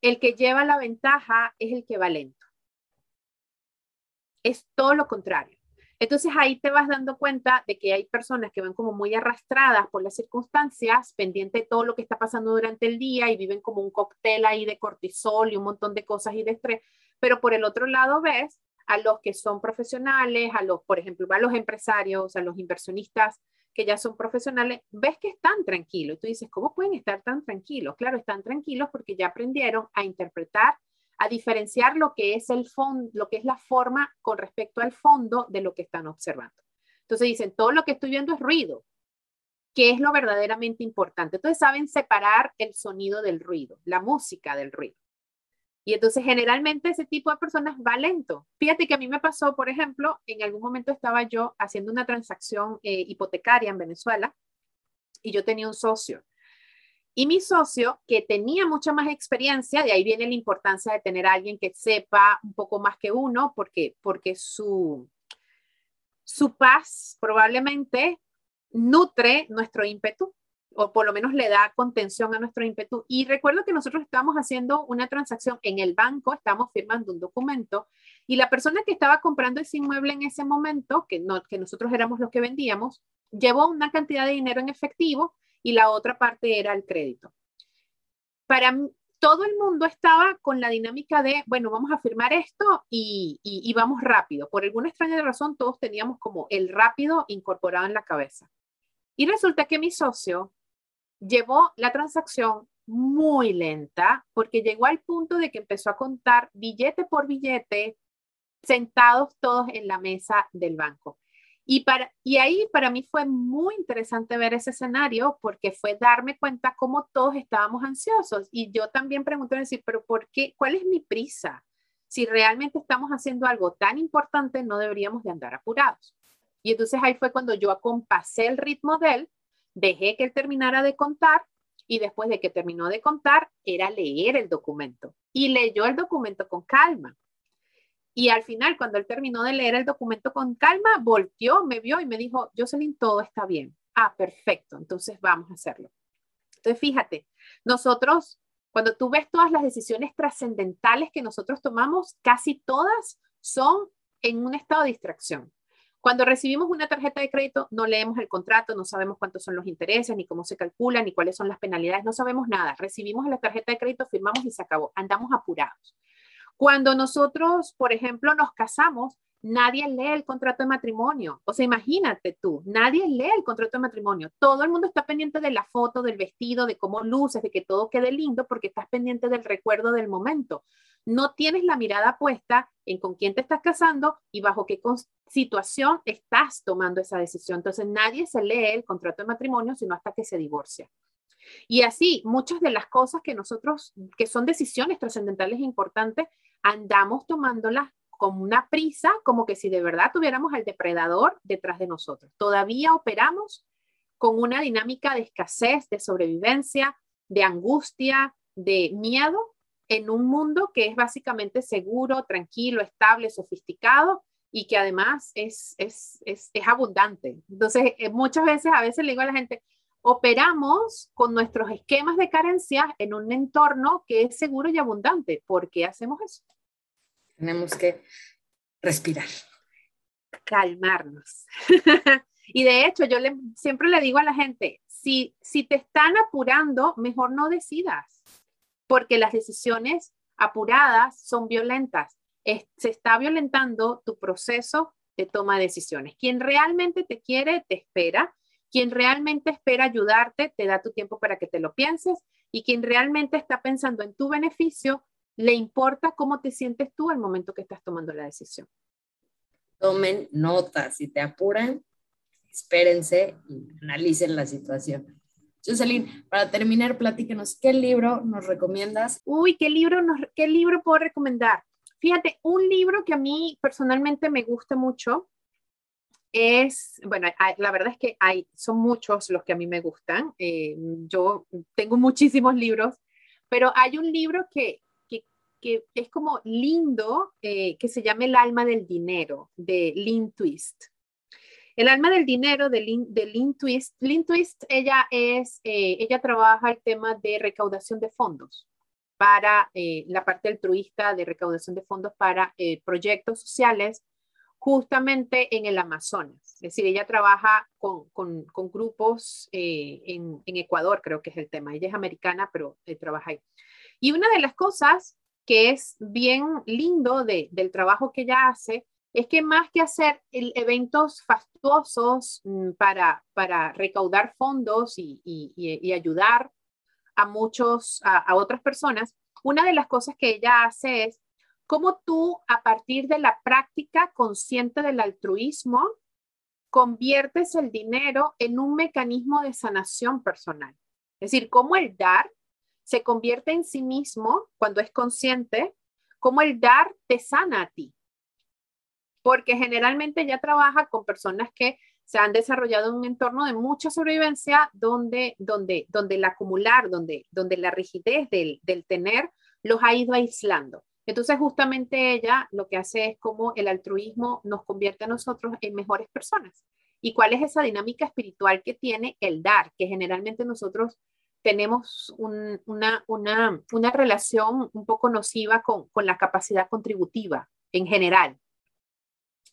el que lleva la ventaja es el que va lento. Es todo lo contrario. Entonces ahí te vas dando cuenta de que hay personas que van como muy arrastradas por las circunstancias, pendiente de todo lo que está pasando durante el día y viven como un cóctel ahí de cortisol y un montón de cosas y de estrés, pero por el otro lado ves a los que son profesionales, a los, por ejemplo, a los empresarios, a los inversionistas que ya son profesionales, ves que están tranquilos. Tú dices, ¿cómo pueden estar tan tranquilos? Claro, están tranquilos porque ya aprendieron a interpretar, a diferenciar lo que es el fondo, lo que es la forma con respecto al fondo de lo que están observando. Entonces dicen, todo lo que estoy viendo es ruido, que es lo verdaderamente importante. Entonces saben separar el sonido del ruido, la música del ruido. Y entonces generalmente ese tipo de personas va lento. Fíjate que a mí me pasó, por ejemplo, en algún momento estaba yo haciendo una transacción eh, hipotecaria en Venezuela y yo tenía un socio. Y mi socio, que tenía mucha más experiencia, de ahí viene la importancia de tener alguien que sepa un poco más que uno, porque, porque su, su paz probablemente nutre nuestro ímpetu o por lo menos le da contención a nuestro ímpetu. Y recuerdo que nosotros estábamos haciendo una transacción en el banco, estábamos firmando un documento y la persona que estaba comprando ese inmueble en ese momento, que, no, que nosotros éramos los que vendíamos, llevó una cantidad de dinero en efectivo y la otra parte era el crédito. Para todo el mundo estaba con la dinámica de, bueno, vamos a firmar esto y, y vamos rápido. Por alguna extraña razón, todos teníamos como el rápido incorporado en la cabeza. Y resulta que mi socio llevó la transacción muy lenta porque llegó al punto de que empezó a contar billete por billete, sentados todos en la mesa del banco. Y, para, y ahí para mí fue muy interesante ver ese escenario porque fue darme cuenta cómo todos estábamos ansiosos. Y yo también pregunté, decir, pero ¿por qué? ¿Cuál es mi prisa? Si realmente estamos haciendo algo tan importante, no deberíamos de andar apurados. Y entonces ahí fue cuando yo acompasé el ritmo de él dejé que él terminara de contar y después de que terminó de contar era leer el documento y leyó el documento con calma. Y al final, cuando él terminó de leer el documento con calma, volteó, me vio y me dijo, Jocelyn, todo está bien. Ah, perfecto, entonces vamos a hacerlo. Entonces, fíjate, nosotros, cuando tú ves todas las decisiones trascendentales que nosotros tomamos, casi todas son en un estado de distracción. Cuando recibimos una tarjeta de crédito, no leemos el contrato, no sabemos cuántos son los intereses, ni cómo se calculan, ni cuáles son las penalidades, no sabemos nada. Recibimos la tarjeta de crédito, firmamos y se acabó. Andamos apurados. Cuando nosotros, por ejemplo, nos casamos, nadie lee el contrato de matrimonio. O sea, imagínate tú, nadie lee el contrato de matrimonio. Todo el mundo está pendiente de la foto, del vestido, de cómo luces, de que todo quede lindo, porque estás pendiente del recuerdo del momento. No tienes la mirada puesta en con quién te estás casando y bajo qué situación estás tomando esa decisión. Entonces nadie se lee el contrato de matrimonio sino hasta que se divorcia. Y así, muchas de las cosas que nosotros, que son decisiones trascendentales e importantes, andamos tomándolas con una prisa, como que si de verdad tuviéramos al depredador detrás de nosotros. Todavía operamos con una dinámica de escasez, de sobrevivencia, de angustia, de miedo en un mundo que es básicamente seguro, tranquilo, estable, sofisticado y que además es, es, es, es abundante. Entonces, eh, muchas veces, a veces le digo a la gente, operamos con nuestros esquemas de carencia en un entorno que es seguro y abundante. ¿Por qué hacemos eso? Tenemos que respirar. Calmarnos. y de hecho, yo le, siempre le digo a la gente, si, si te están apurando, mejor no decidas, porque las decisiones apuradas son violentas. se está violentando tu proceso de toma de decisiones. Quien realmente te quiere, te espera quien realmente espera ayudarte, te da tu tiempo para que te lo pienses y quien realmente está pensando en tu beneficio, le importa cómo te sientes tú al momento que estás tomando la decisión. Tomen notas, si te apuran, espérense y analicen la situación. Jocelyn, para terminar, platícanos, ¿qué libro nos recomiendas? Uy, ¿qué libro, nos, ¿qué libro puedo recomendar? Fíjate, un libro que a mí personalmente me gusta mucho es, bueno, la verdad es que hay, son muchos los que a mí me gustan. Eh, yo tengo muchísimos libros, pero hay un libro que, que, es como lindo, eh, que se llama El alma del dinero, de Lynn Twist. El alma del dinero de Lynn, de Lynn Twist. Lynn Twist, ella es, eh, ella trabaja el tema de recaudación de fondos para la parte altruista de recaudación de fondos para proyectos sociales justamente en el Amazonas. Es decir, ella trabaja con, grupos eh, en, Ecuador, creo que es el tema. Ella es americana, pero eh, trabaja ahí. Y una de las cosas que es bien lindo del trabajo que ella hace es que más que hacer eventos fastuosos mm, para, para recaudar fondos y, ayudar a muchos, a otras personas, una de las cosas que ella hace es cómo tú, a partir de la práctica consciente del altruismo, conviertes el dinero en un mecanismo de sanación personal. Es decir, cómo el dar se convierte en sí mismo cuando es consciente, cómo el dar te sana a ti. Porque generalmente ya trabaja con personas que se han desarrollado en un entorno de mucha sobrevivencia donde, donde, donde el acumular, donde, donde la rigidez del, del tener los ha ido aislando. Entonces, justamente ella lo que hace es como el altruismo nos convierte a nosotros en mejores personas. ¿Y cuál es esa dinámica espiritual que tiene el dar? Que generalmente nosotros tenemos una, una, una, relación un poco nociva con, con la capacidad contributiva en general.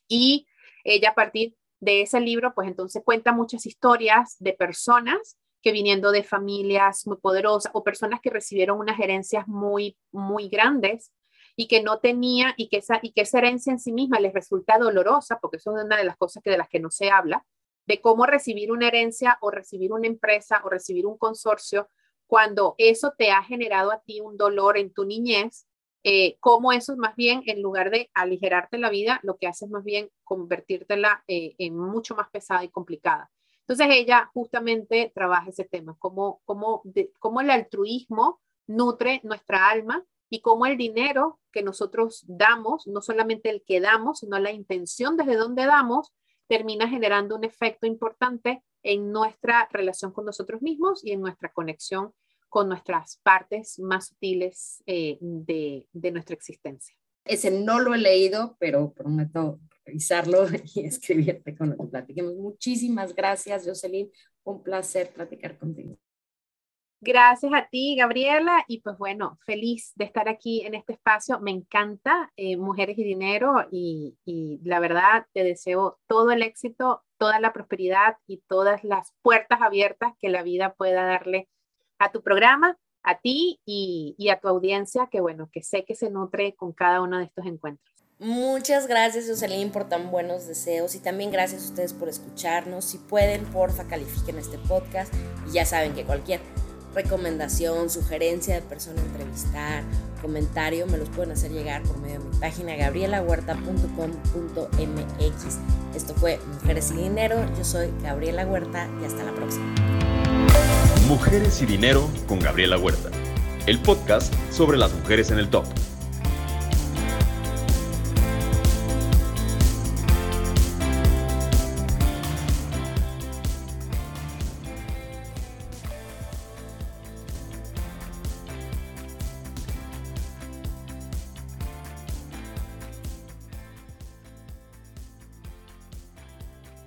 Y ella a partir de ese libro, pues entonces cuenta muchas historias de personas que viniendo de familias muy poderosas o personas que recibieron unas herencias muy, muy grandes y que no tenía y que esa, y que esa herencia en sí misma les resulta dolorosa, porque eso es una de las cosas que de las que no se habla, de cómo recibir una herencia o recibir una empresa o recibir un consorcio cuando eso te ha generado a ti un dolor en tu niñez, eh, cómo eso más bien, en lugar de aligerarte la vida, lo que hace es más bien convertírtela eh, en mucho más pesada y complicada. Entonces ella justamente trabaja ese tema, cómo, cómo, cómo el altruismo nutre nuestra alma y cómo el dinero que nosotros damos, no solamente el que damos, sino la intención desde donde damos, termina generando un efecto importante en nuestra relación con nosotros mismos y en nuestra conexión con nuestras partes más sutiles eh, de, de, nuestra existencia. Ese no lo he leído, pero prometo revisarlo y escribirte con lo que platiquemos. Muchísimas gracias, Jocelyn. Un placer platicar contigo. Gracias a ti, Gabriela, y pues bueno, feliz de estar aquí en este espacio. Me encanta eh, Mujeres y Dinero y, y, la verdad te deseo todo el éxito, toda la prosperidad y todas las puertas abiertas que la vida pueda darle a tu programa, a ti y, y a tu audiencia, que bueno, que sé que se nutre con cada uno de estos encuentros. Muchas gracias, Jocelyn, por tan buenos deseos y también gracias a ustedes por escucharnos. Si pueden, porfa, califiquen este podcast y ya saben que cualquier recomendación, sugerencia de persona a entrevistar, comentario me los pueden hacer llegar por medio de mi página gabrielahuerta.com.mx. Esto fue Mujeres y Dinero. Yo soy Gabriela Huerta y hasta la próxima. Mujeres y Dinero con Gabriela Huerta, el podcast sobre las mujeres en el top.